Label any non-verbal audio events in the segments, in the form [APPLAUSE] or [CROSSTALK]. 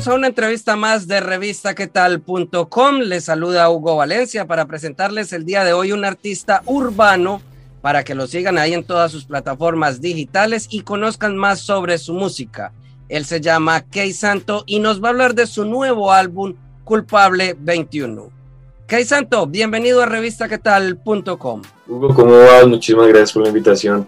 Bienvenidos a una entrevista más de revistaquetal.com. Les saluda Hugo Valencia para presentarles el día de hoy un artista urbano para que lo sigan ahí en todas sus plataformas digitales y conozcan más sobre su música. Él se llama Key Santo y nos va a hablar de su nuevo álbum Culpable 21. Key Santo, bienvenido a revistaquetal.com. Hugo, ¿cómo vas? Muchísimas gracias por la invitación.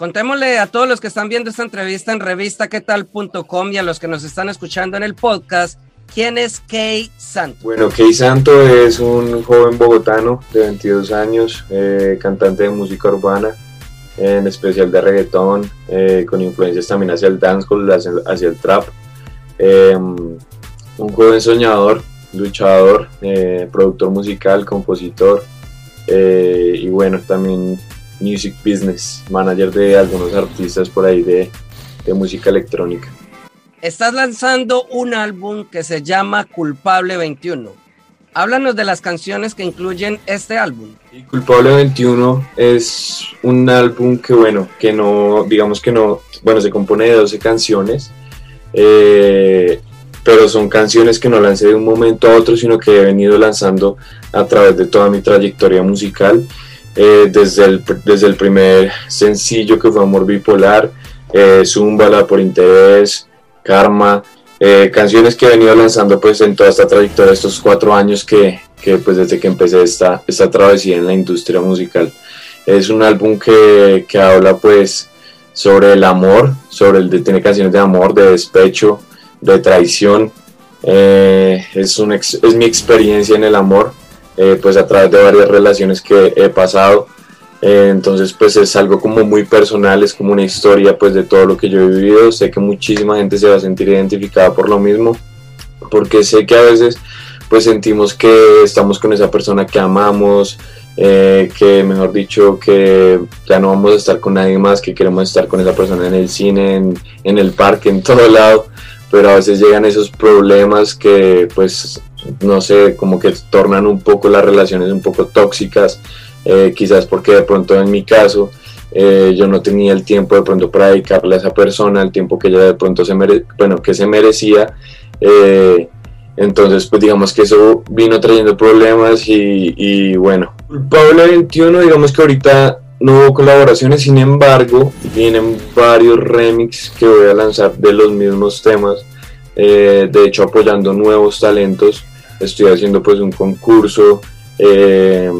Contémosle a todos los que están viendo esta entrevista en revistaquetal.com y a los que nos están escuchando en el podcast, ¿quién es Key Santo? Bueno, Key Santo es un joven bogotano de 22 años, eh, cantante de música urbana, en especial de reggaetón, eh, con influencias también hacia el dancehall, hacia, el trap. Eh, un joven soñador, luchador, productor musical, compositor y bueno, también music business, manager de algunos artistas por ahí de, de música electrónica. Estás lanzando un álbum que se llama Culpable 21. Háblanos de las canciones que incluyen este álbum. Y Culpable 21 es un álbum que, bueno, que no, digamos que no, bueno, se compone de 12 canciones, eh, pero son canciones que no lancé de un momento a otro, sino que he venido lanzando a través de toda mi trayectoria musical, eh, desde, el, desde el primer sencillo que fue Amor Bipolar, eh, Zúmbala por Interés, Karma, eh, canciones que he venido lanzando pues en toda esta trayectoria, estos cuatro años que, que pues desde que empecé esta, esta travesía en la industria musical. Es un álbum que, que habla pues sobre el amor, sobre el de, tiene canciones de amor, de despecho, de traición. Eh, es, un ex, es mi experiencia en el amor, eh, pues a través de varias relaciones que he pasado. Eh, entonces pues es algo como muy personal, es como una historia pues de todo lo que yo he vivido. Sé que muchísima gente se va a sentir identificada por lo mismo, porque sé que a veces pues sentimos que estamos con esa persona que amamos, eh, que mejor dicho que ya no vamos a estar con nadie más, que queremos estar con esa persona en el cine, en, en el parque, en todo lado, pero a veces llegan esos problemas que pues no sé, como que tornan un poco las relaciones un poco tóxicas, eh, quizás porque de pronto en mi caso eh, yo no tenía el tiempo de pronto para dedicarle a esa persona, el tiempo que ella de pronto se, bueno, que se merecía. Eh, entonces, pues digamos que eso vino trayendo problemas y, y bueno, Pablo 21, digamos que ahorita no hubo colaboraciones, sin embargo, vienen varios remix que voy a lanzar de los mismos temas, de hecho apoyando nuevos talentos, estoy haciendo pues un concurso eh,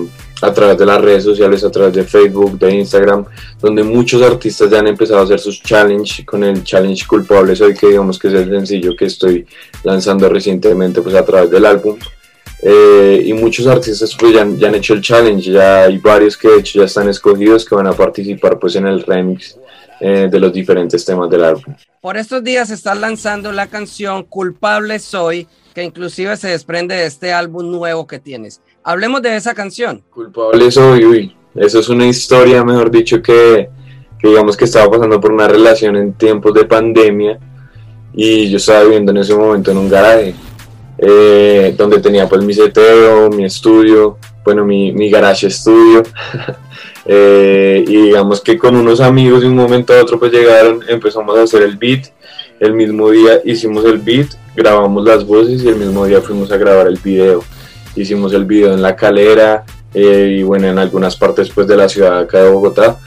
a través de las redes sociales, a través de Facebook, de Instagram, donde muchos artistas ya han empezado a hacer sus challenge con el challenge culpable, hoy que digamos que es el sencillo que estoy lanzando recientemente pues a través del álbum. Eh, y muchos artistas pues ya, han hecho el challenge, ya hay varios que de hecho ya están escogidos que van a participar pues en el remix eh, de los diferentes temas del álbum. Por estos días está lanzando la canción Culpable Soy, que inclusive se desprende de este álbum nuevo que tienes. Hablemos de esa canción. Culpable Soy, uy, eso es una historia, mejor dicho, que, que digamos que estaba pasando por una relación en tiempos de pandemia y yo estaba viviendo en ese momento en un garaje eh, donde tenía pues mi seteo, mi estudio, bueno, mi, mi garage estudio. [LAUGHS] eh, y digamos que con unos amigos de un momento a otro pues llegaron, empezamos a hacer el beat. El mismo día hicimos el beat, grabamos las voces y el mismo día fuimos a grabar el video. Hicimos el video en la calera eh, y bueno, en algunas partes pues de la ciudad acá de Bogotá.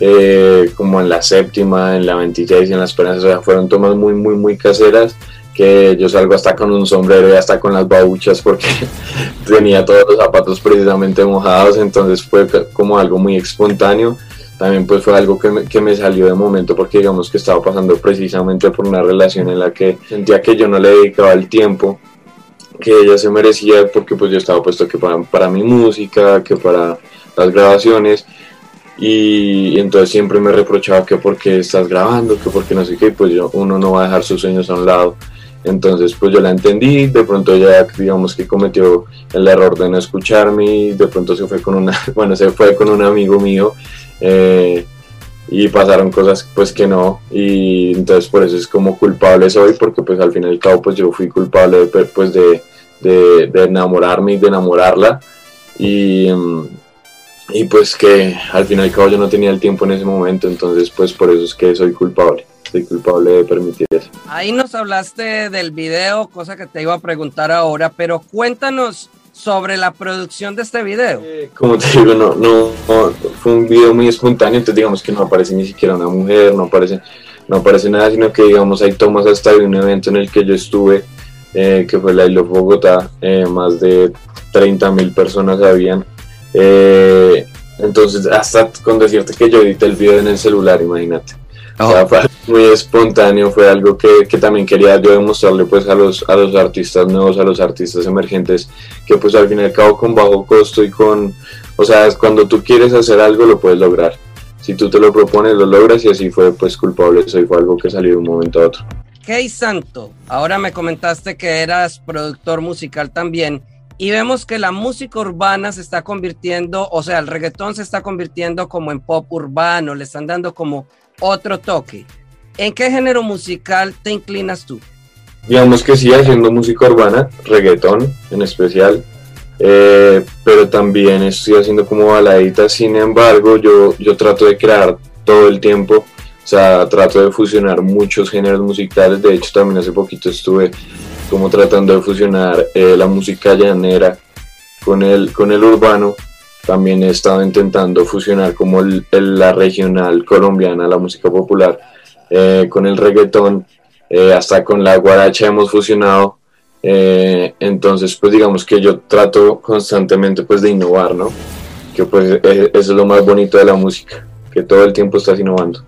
Eh, como en la séptima, en la 26 y en la esperanza, o sea, fueron tomas muy, muy, muy caseras que yo salgo hasta con un sombrero y hasta con las babuchas porque [LAUGHS] tenía todos los zapatos precisamente mojados, entonces fue como algo muy espontáneo. También pues fue algo que me, que me salió de momento porque digamos que estaba pasando precisamente por una relación en la que sentía que yo no le dedicaba el tiempo que ella se merecía porque pues yo estaba puesto que para, para mi música, que para las grabaciones y, entonces siempre me reprochaba que porque estás grabando, que porque no sé qué, pues yo, uno no va a dejar sus sueños a un lado. Entonces pues yo la entendí, de pronto ella digamos que cometió el error de no escucharme de pronto se fue con una, [LAUGHS] bueno, se fue con un amigo mío eh, y pasaron cosas pues que no y entonces por eso es como culpable soy porque pues al fin y al cabo pues yo fui culpable de, pues de, de enamorarme y de enamorarla y, y pues que al fin y al cabo yo no tenía el tiempo en ese momento entonces pues por eso es que soy culpable soy culpable de permitir eso. Ahí nos hablaste del video, cosa que te iba a preguntar ahora, pero cuéntanos sobre la producción de este video. Eh, como te digo, no, no, fue un video muy espontáneo, entonces digamos que no aparece ni siquiera una mujer, no aparece, no aparece nada, sino que digamos hay tomas hasta de un evento en el que yo estuve, eh, que fue la Isla Bogotá, eh, más de 30 mil personas habían. entonces, hasta con decirte que yo edité el video en el celular, imagínate. O sea, fue muy espontáneo, fue algo que, que, también quería yo demostrarle pues a los, a los artistas nuevos, a los artistas emergentes, que pues al fin y al cabo con bajo costo y con, o sea, cuando tú quieres hacer algo lo puedes lograr. Si tú te lo propones, lo logras y así fue pues culpable, eso fue algo que salió de un momento a otro. Key Santo, ahora me comentaste que eras productor musical también y vemos que la música urbana se está convirtiendo, o sea, el reggaetón se está convirtiendo como en pop urbano, le están dando como otro toque. ¿En qué género musical te inclinas tú? Digamos que sí, haciendo música urbana, reggaetón en especial, eh, pero también estoy haciendo como baladitas, sin embargo, yo, yo trato de crear todo el tiempo, o sea, trato de fusionar muchos géneros musicales, de hecho también hace poquito estuve como tratando de fusionar eh, la música llanera con el, con el urbano, también he estado intentando fusionar como la regional colombiana, la música popular, eh, con el reggaetón, eh, hasta con la guaracha hemos fusionado. Eh, entonces, pues digamos que yo trato constantemente pues de innovar, ¿no? Que pues eso es lo más bonito de la música, que todo el tiempo estás innovando.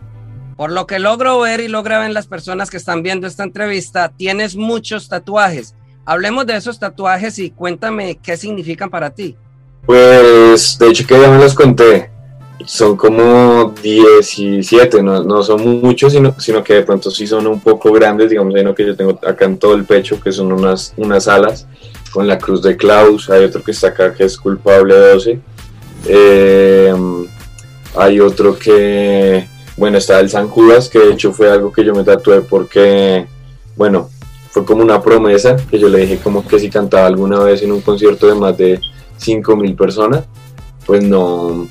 Por lo que logro ver y logra ver las personas que están viendo esta entrevista, tienes muchos tatuajes. Hablemos de esos tatuajes y cuéntame qué significan para ti. Pues de hecho que ya me los conté. Son como 17, no, no son muchos, sino, sino que de pronto sí son un poco grandes. Digamos, hay uno que yo tengo acá en todo el pecho, que son unas, unas alas con la cruz de Klaus. Hay otro que está acá que es culpable de 12. Em, hay otro que, bueno, está el San Judas, que de hecho fue algo que yo me tatué porque, bueno, fue como una promesa que yo le dije como que si cantaba alguna vez en un concierto de más de 5 mil personas, pues no,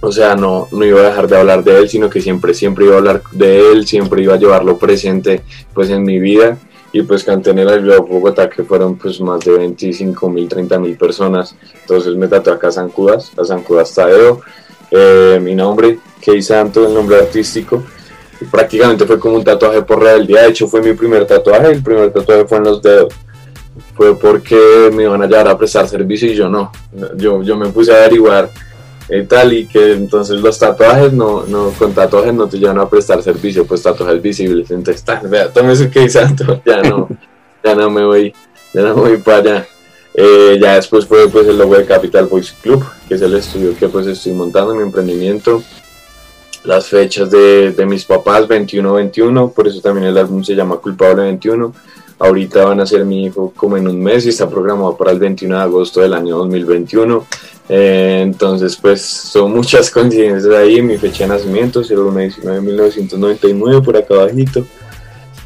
o sea, no, no iba a dejar de hablar de él, sino que siempre, siempre iba a hablar de él, siempre iba a llevarlo presente pues en mi vida. Y pues canté en el de Bogotá que fueron pues más de 25 mil, 30 mil personas. Entonces me tatué acá a San Judas, a San Judas Tadeo, eh, mi nombre, Key Santo, el nombre artístico. Prácticamente fue como un tatuaje por día De hecho fue mi primer tatuaje, el primer tatuaje fue en los dedos fue porque me iban a llevar a prestar servicio y yo no. Yo, yo me puse a averiguar y tal, y que entonces los tatuajes no, no, con tatuajes no te llevan a prestar servicio, pues tatuajes visibles. Entonces, vea, tome su que santo, ya no, [LAUGHS] ya no me voy, ya no me voy para allá. Eh, ya después fue pues el logo de Capital Boys Club, que es el estudio que pues estoy montando, mi emprendimiento. Las fechas de, de mis papás, 21-21, por eso también el álbum se llama Culpable 21 Ahorita van a ser mi hijo como en un mes y está programado para el 21 de agosto del año 2021. Eh, entonces, pues son muchas [LAUGHS] coincidencias ahí. Mi fecha de nacimiento, 19 de 1999, por acá abajito.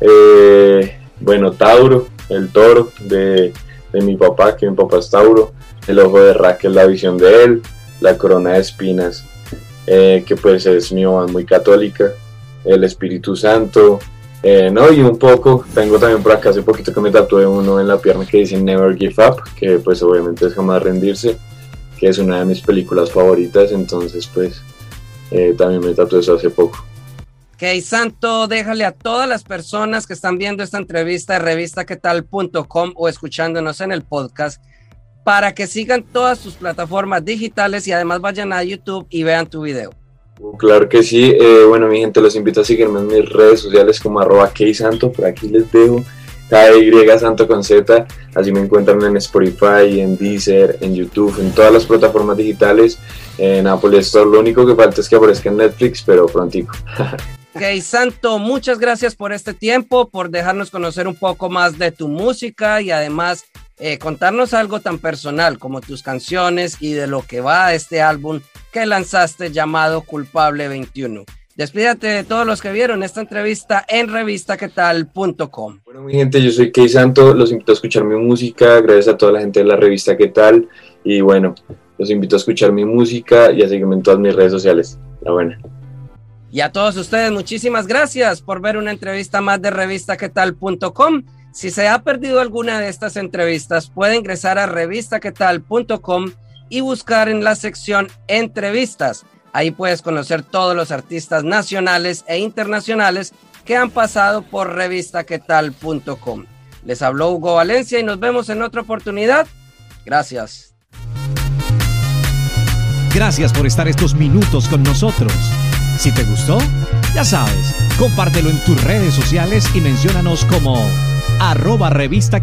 Eh, bueno, Tauro, el toro de, de, mi papá, que mi papá es Tauro. El ojo de Raquel, la visión de él. La corona de espinas, eh, que pues es mi mamá muy católica. El Espíritu Santo, eh, no, y un poco, tengo también por acá hace poquito que me tatué uno en la pierna que dice Never Give Up, que pues obviamente es jamás rendirse, que es una de mis películas favoritas, entonces pues eh, también me tatué eso hace poco. Ok, Santo, déjale a todas las personas que están viendo esta entrevista de revistaquetal.com o escuchándonos en el podcast para que sigan todas tus plataformas digitales y además vayan a YouTube y vean tu video. Claro que sí. Eh, bueno, mi gente, los invito a seguirme en mis redes sociales como arroba Santo. Por aquí les dejo KY Santo con Z, así me encuentran en Spotify, en Deezer, en YouTube, en todas las plataformas digitales, en Apple Store, lo único que falta es que aparezca en Netflix, pero prontico. [LAUGHS] Ok, Santo, muchas gracias por este tiempo, por dejarnos conocer un poco más de tu música y además eh, contarnos algo tan personal como tus canciones y de lo que va este álbum que lanzaste llamado Culpable 21. Despídate de todos los que vieron esta entrevista en revistaquetal.com. Bueno, mi gente, yo soy Key Santo, los invito a escuchar mi música, gracias a toda la gente de la revista ¿Qué tal? Y bueno, los invito a escuchar mi música y a seguirme en todas mis redes sociales. La buena. Y a todos ustedes, muchísimas gracias por ver una entrevista más de revistaquetal.com. Si se ha perdido alguna de estas entrevistas, puede ingresar a revistaquetal.com y buscar en la sección entrevistas. Ahí puedes conocer todos los artistas nacionales e internacionales que han pasado por revistaquetal.com. Les habló Hugo Valencia y nos vemos en otra oportunidad. Gracias. Gracias por estar estos minutos con nosotros. Si te gustó, ya sabes, compártelo en tus redes sociales y menciónanos como arroba revista.